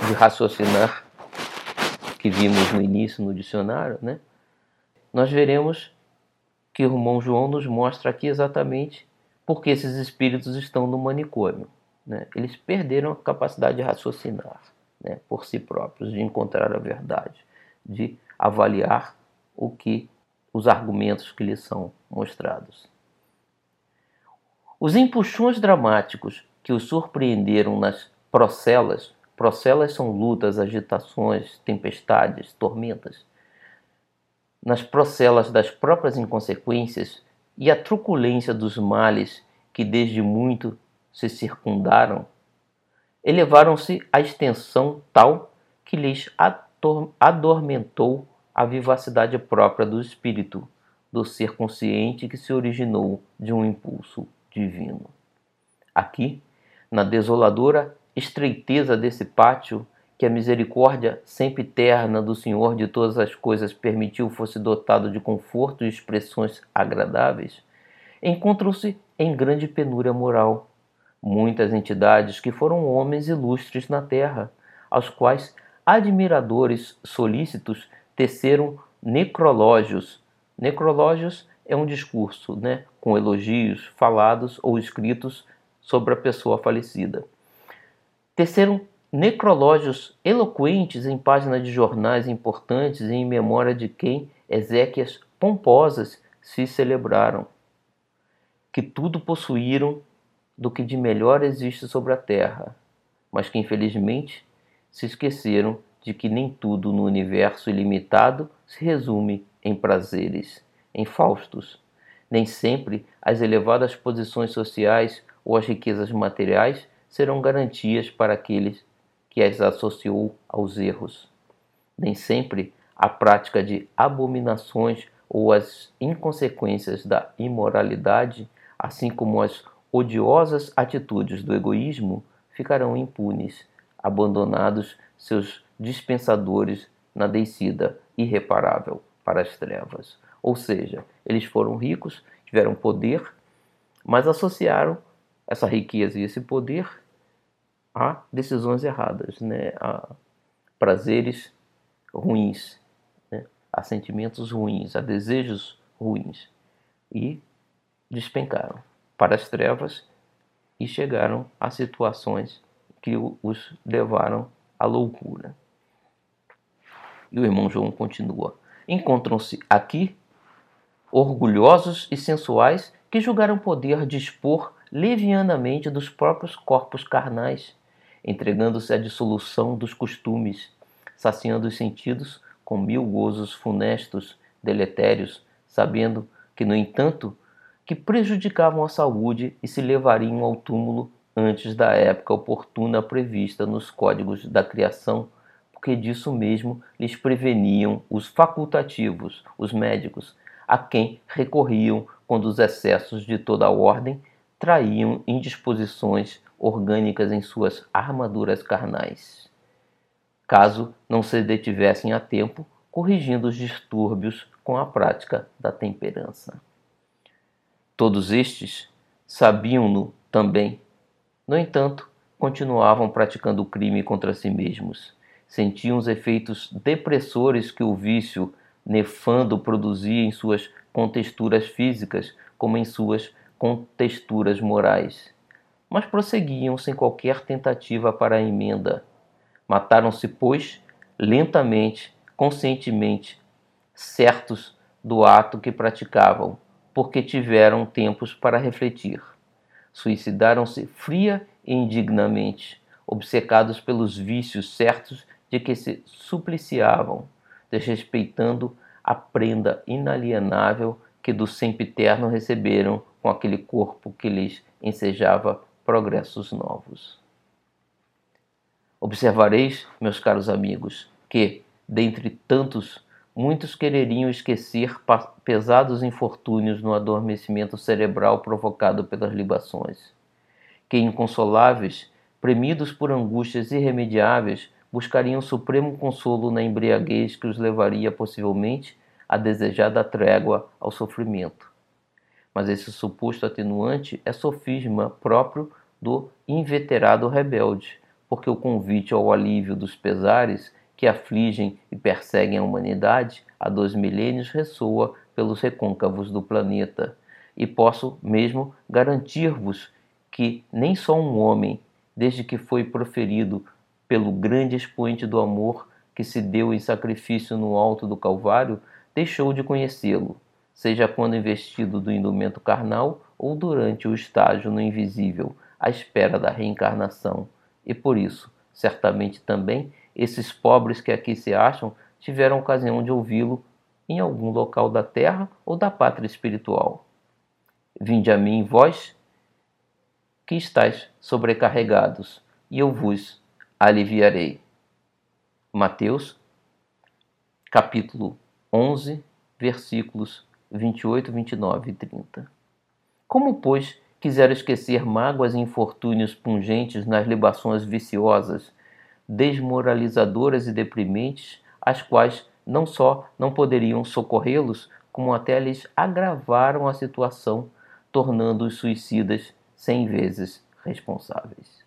de raciocinar que vimos no início no dicionário, né? Nós veremos que o irmão João nos mostra aqui exatamente porque esses espíritos estão no manicômio. Né? Eles perderam a capacidade de raciocinar né, por si próprios, de encontrar a verdade, de avaliar o que os argumentos que lhes são mostrados. Os empuxões dramáticos que os surpreenderam nas procelas, procelas são lutas, agitações, tempestades, tormentas, nas procelas das próprias inconsequências e a truculência dos males que desde muito se circundaram, elevaram-se à extensão tal que lhes adormentou a vivacidade própria do espírito, do ser consciente que se originou de um impulso divino. Aqui, na desoladora estreiteza desse pátio, que a misericórdia sempre terna do Senhor de todas as coisas permitiu fosse dotado de conforto e expressões agradáveis, encontram-se em grande penúria moral muitas entidades que foram homens ilustres na terra, aos quais admiradores solícitos teceram necrológios. Necrológios é um discurso né, com elogios falados ou escritos sobre a pessoa falecida. Teceram necrológios eloquentes em páginas de jornais importantes em memória de quem exéquias pomposas se celebraram, que tudo possuíram do que de melhor existe sobre a terra, mas que infelizmente se esqueceram de que nem tudo no universo ilimitado se resume em prazeres, em faustos. Nem sempre as elevadas posições sociais ou as riquezas materiais serão garantias para aqueles que as associou aos erros. Nem sempre a prática de abominações ou as inconsequências da imoralidade, assim como as odiosas atitudes do egoísmo, ficarão impunes, abandonados seus dispensadores na descida irreparável para as trevas. Ou seja, eles foram ricos, tiveram poder, mas associaram essa riqueza e esse poder a decisões erradas, né? a prazeres ruins, né? a sentimentos ruins, a desejos ruins. E despencaram para as trevas e chegaram a situações que os levaram à loucura. E o irmão João continua: Encontram-se aqui orgulhosos e sensuais que julgaram poder dispor levianamente dos próprios corpos carnais, entregando-se à dissolução dos costumes, saciando os sentidos com mil gozos funestos, deletérios, sabendo que, no entanto, que prejudicavam a saúde e se levariam ao túmulo antes da época oportuna prevista nos códigos da criação, porque disso mesmo lhes preveniam os facultativos, os médicos, a quem recorriam quando os excessos de toda a ordem traíam indisposições orgânicas em suas armaduras carnais. Caso não se detivessem a tempo, corrigindo os distúrbios com a prática da temperança. Todos estes sabiam-no também no entanto, continuavam praticando o crime contra si mesmos. Sentiam os efeitos depressores que o vício nefando produzia em suas contexturas físicas, como em suas contexturas morais. Mas prosseguiam sem qualquer tentativa para a emenda. Mataram-se, pois, lentamente, conscientemente, certos do ato que praticavam, porque tiveram tempos para refletir. Suicidaram-se fria e indignamente, obcecados pelos vícios certos de que se supliciavam, desrespeitando a prenda inalienável que do sempiterno receberam com aquele corpo que lhes ensejava progressos novos. Observareis, meus caros amigos, que, dentre tantos Muitos quereriam esquecer pesados infortúnios no adormecimento cerebral provocado pelas libações, que inconsoláveis, premidos por angústias irremediáveis, buscariam supremo consolo na embriaguez que os levaria possivelmente à desejada trégua ao sofrimento. Mas esse suposto atenuante é sofisma próprio do inveterado rebelde, porque o convite ao alívio dos pesares que afligem e perseguem a humanidade há dois milênios ressoa pelos recôncavos do planeta. E posso mesmo garantir-vos que nem só um homem, desde que foi proferido pelo grande expoente do amor que se deu em sacrifício no alto do Calvário, deixou de conhecê-lo, seja quando investido do indumento carnal ou durante o estágio no invisível, à espera da reencarnação. E por isso, certamente também, esses pobres que aqui se acham tiveram ocasião de ouvi-lo em algum local da terra ou da pátria espiritual. Vinde a mim, vós que estáis sobrecarregados, e eu vos aliviarei. Mateus, capítulo 11, versículos 28, 29 e 30. Como, pois, quiser esquecer mágoas e infortúnios pungentes nas libações viciosas desmoralizadoras e deprimentes, as quais não só não poderiam socorrê-los, como até lhes agravaram a situação, tornando-os suicidas cem vezes responsáveis.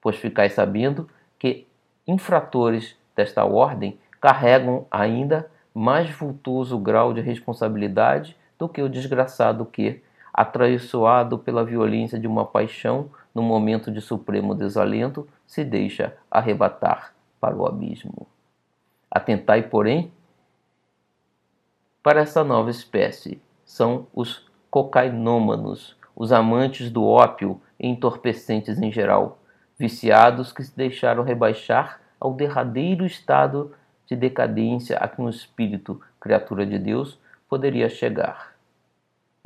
Pois ficais sabendo que infratores desta ordem carregam ainda mais vultoso grau de responsabilidade do que o desgraçado que, atraiçoado pela violência de uma paixão no momento de supremo desalento, se deixa arrebatar para o abismo. Atentai, porém, para essa nova espécie. São os cocainômanos, os amantes do ópio e entorpecentes em geral, viciados que se deixaram rebaixar ao derradeiro estado de decadência a que um espírito, criatura de Deus, poderia chegar.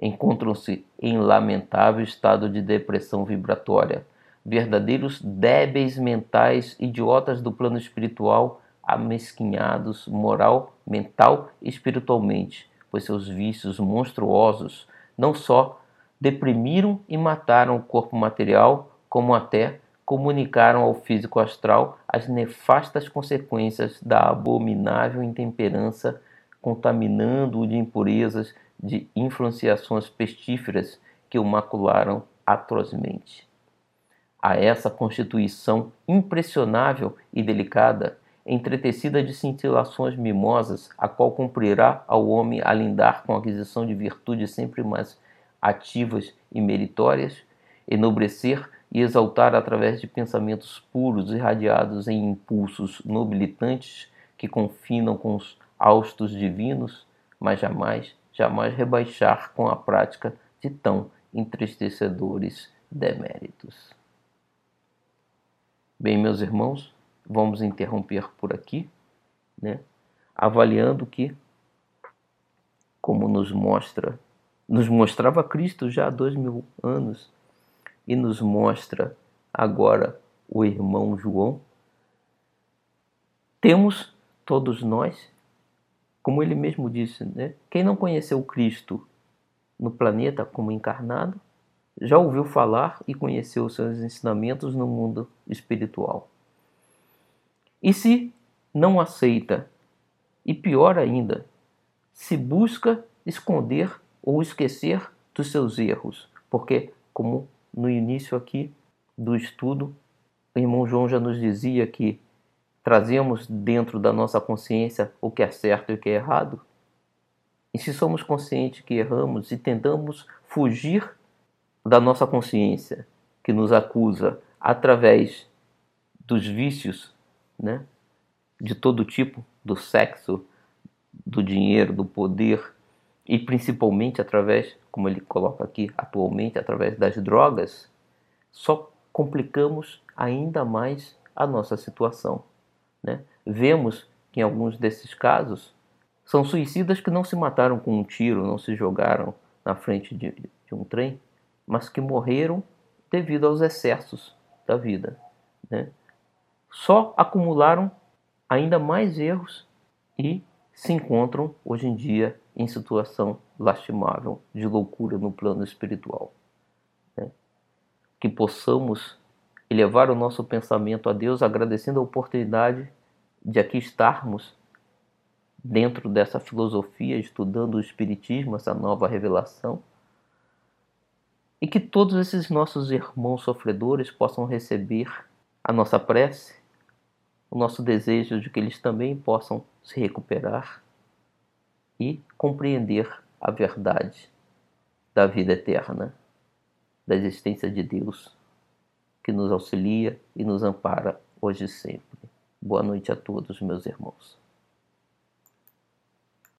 Encontram-se em lamentável estado de depressão vibratória, verdadeiros débeis mentais, idiotas do plano espiritual, amesquinhados moral, mental e espiritualmente, pois seus vícios monstruosos não só deprimiram e mataram o corpo material, como até comunicaram ao físico astral as nefastas consequências da abominável intemperança, contaminando-o de impurezas, de influenciações pestíferas que o macularam atrozmente. A essa constituição impressionável e delicada, entretecida de cintilações mimosas, a qual cumprirá ao homem alindar com a aquisição de virtudes sempre mais ativas e meritórias, enobrecer e exaltar através de pensamentos puros irradiados em impulsos nobilitantes que confinam com os austos divinos, mas jamais, jamais rebaixar com a prática de tão entristecedores deméritos. Bem, meus irmãos, vamos interromper por aqui, né? avaliando que, como nos mostra, nos mostrava Cristo já há dois mil anos, e nos mostra agora o irmão João, temos todos nós, como ele mesmo disse, né? quem não conheceu Cristo no planeta como encarnado, já ouviu falar e conheceu seus ensinamentos no mundo espiritual. E se não aceita, e pior ainda, se busca esconder ou esquecer dos seus erros, porque, como no início aqui do estudo, o irmão João já nos dizia que trazemos dentro da nossa consciência o que é certo e o que é errado. E se somos conscientes que erramos e tentamos fugir da nossa consciência que nos acusa através dos vícios, né, de todo tipo, do sexo, do dinheiro, do poder, e principalmente através, como ele coloca aqui atualmente, através das drogas, só complicamos ainda mais a nossa situação. Né? Vemos que em alguns desses casos são suicidas que não se mataram com um tiro, não se jogaram na frente de, de um trem, mas que morreram devido aos excessos da vida. Né? Só acumularam ainda mais erros e se encontram hoje em dia em situação lastimável de loucura no plano espiritual. Né? Que possamos elevar o nosso pensamento a Deus agradecendo a oportunidade de aqui estarmos dentro dessa filosofia, estudando o Espiritismo, essa nova revelação, e que todos esses nossos irmãos sofredores possam receber a nossa prece, o nosso desejo de que eles também possam se recuperar e compreender a verdade da vida eterna, da existência de Deus, que nos auxilia e nos ampara hoje e sempre. Boa noite a todos, meus irmãos.